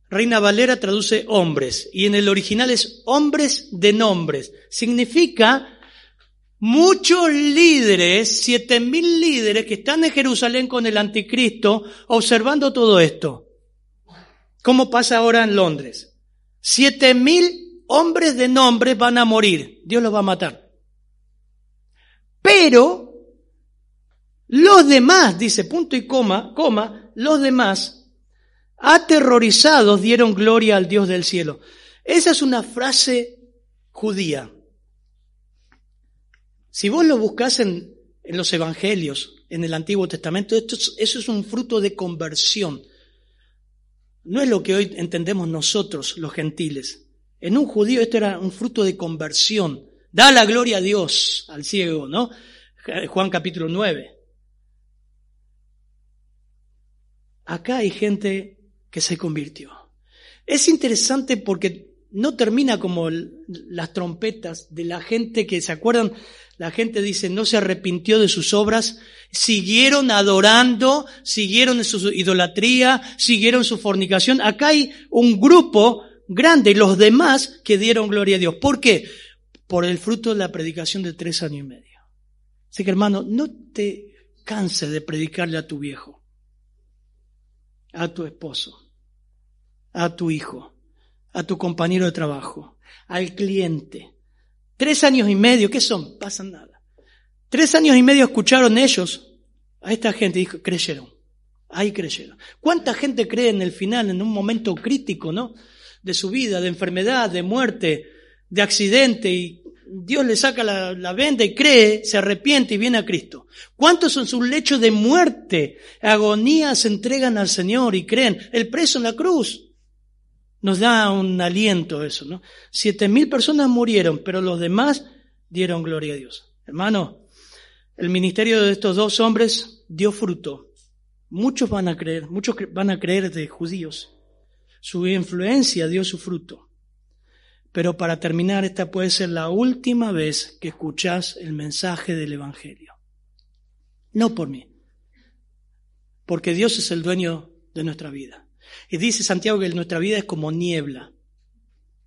[SPEAKER 1] Reina Valera traduce hombres, y en el original es hombres de nombres. Significa muchos líderes, siete mil líderes que están en Jerusalén con el anticristo observando todo esto. ¿Cómo pasa ahora en Londres? Siete mil hombres de nombre van a morir. Dios los va a matar. Pero los demás, dice punto y coma, coma, los demás, aterrorizados, dieron gloria al Dios del cielo. Esa es una frase judía. Si vos lo buscas en, los evangelios, en el Antiguo Testamento, esto eso es un fruto de conversión. No es lo que hoy entendemos nosotros, los gentiles. En un judío esto era un fruto de conversión. Da la gloria a Dios al ciego, ¿no? Juan capítulo 9. Acá hay gente que se convirtió. Es interesante porque no termina como las trompetas de la gente que se acuerdan la gente dice, no se arrepintió de sus obras, siguieron adorando, siguieron su idolatría, siguieron su fornicación. Acá hay un grupo grande, los demás que dieron gloria a Dios. ¿Por qué? por el fruto de la predicación de tres años y medio. Así que hermano, no te canses de predicarle a tu viejo, a tu esposo, a tu hijo, a tu compañero de trabajo, al cliente. Tres años y medio, ¿qué son? Pasan nada. Tres años y medio escucharon ellos a esta gente y dijo, creyeron. Ahí creyeron. ¿Cuánta gente cree en el final, en un momento crítico, ¿no? De su vida, de enfermedad, de muerte, de accidente, y Dios le saca la, la venda y cree, se arrepiente y viene a Cristo. ¿Cuántos en su lecho de muerte, agonía, se entregan al Señor y creen? El preso en la cruz. Nos da un aliento eso, ¿no? Siete mil personas murieron, pero los demás dieron gloria a Dios. Hermano, el ministerio de estos dos hombres dio fruto. Muchos van a creer, muchos van a creer de judíos. Su influencia dio su fruto. Pero para terminar, esta puede ser la última vez que escuchás el mensaje del Evangelio. No por mí, porque Dios es el dueño de nuestra vida. Y dice Santiago que nuestra vida es como niebla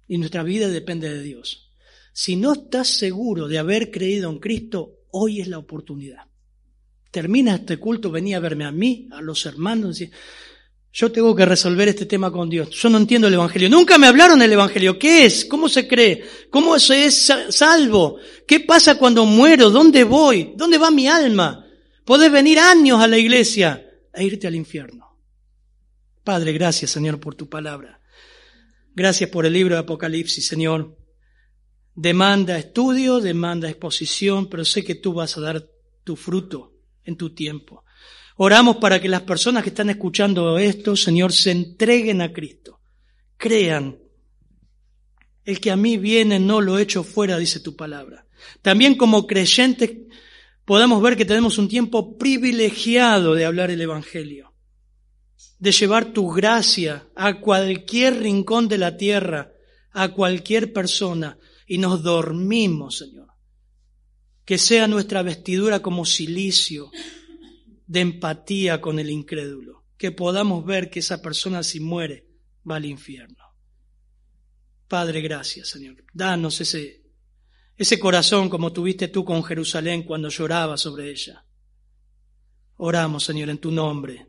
[SPEAKER 1] y nuestra vida depende de Dios. Si no estás seguro de haber creído en Cristo, hoy es la oportunidad termina este culto, venía a verme a mí, a los hermanos, yo tengo que resolver este tema con Dios. Yo no entiendo el Evangelio. Nunca me hablaron del Evangelio. ¿Qué es? ¿Cómo se cree? ¿Cómo se es salvo? ¿Qué pasa cuando muero? ¿Dónde voy? ¿Dónde va mi alma? Podés venir años a la iglesia e irte al infierno. Padre, gracias Señor por tu palabra. Gracias por el libro de Apocalipsis, Señor. Demanda estudio, demanda exposición, pero sé que tú vas a dar tu fruto en tu tiempo. Oramos para que las personas que están escuchando esto, Señor, se entreguen a Cristo. Crean. El que a mí viene no lo echo fuera, dice tu palabra. También como creyentes podamos ver que tenemos un tiempo privilegiado de hablar el Evangelio, de llevar tu gracia a cualquier rincón de la tierra, a cualquier persona, y nos dormimos, Señor que sea nuestra vestidura como silicio de empatía con el incrédulo, que podamos ver que esa persona si muere va al infierno. Padre, gracias, Señor. Danos ese, ese corazón como tuviste tú con Jerusalén cuando lloraba sobre ella. Oramos, Señor, en tu nombre.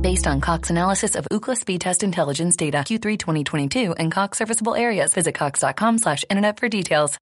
[SPEAKER 3] Based on Cox analysis of Ookla speed test intelligence data Q3 2022 and Cox serviceable areas, visit cox.com slash internet for details.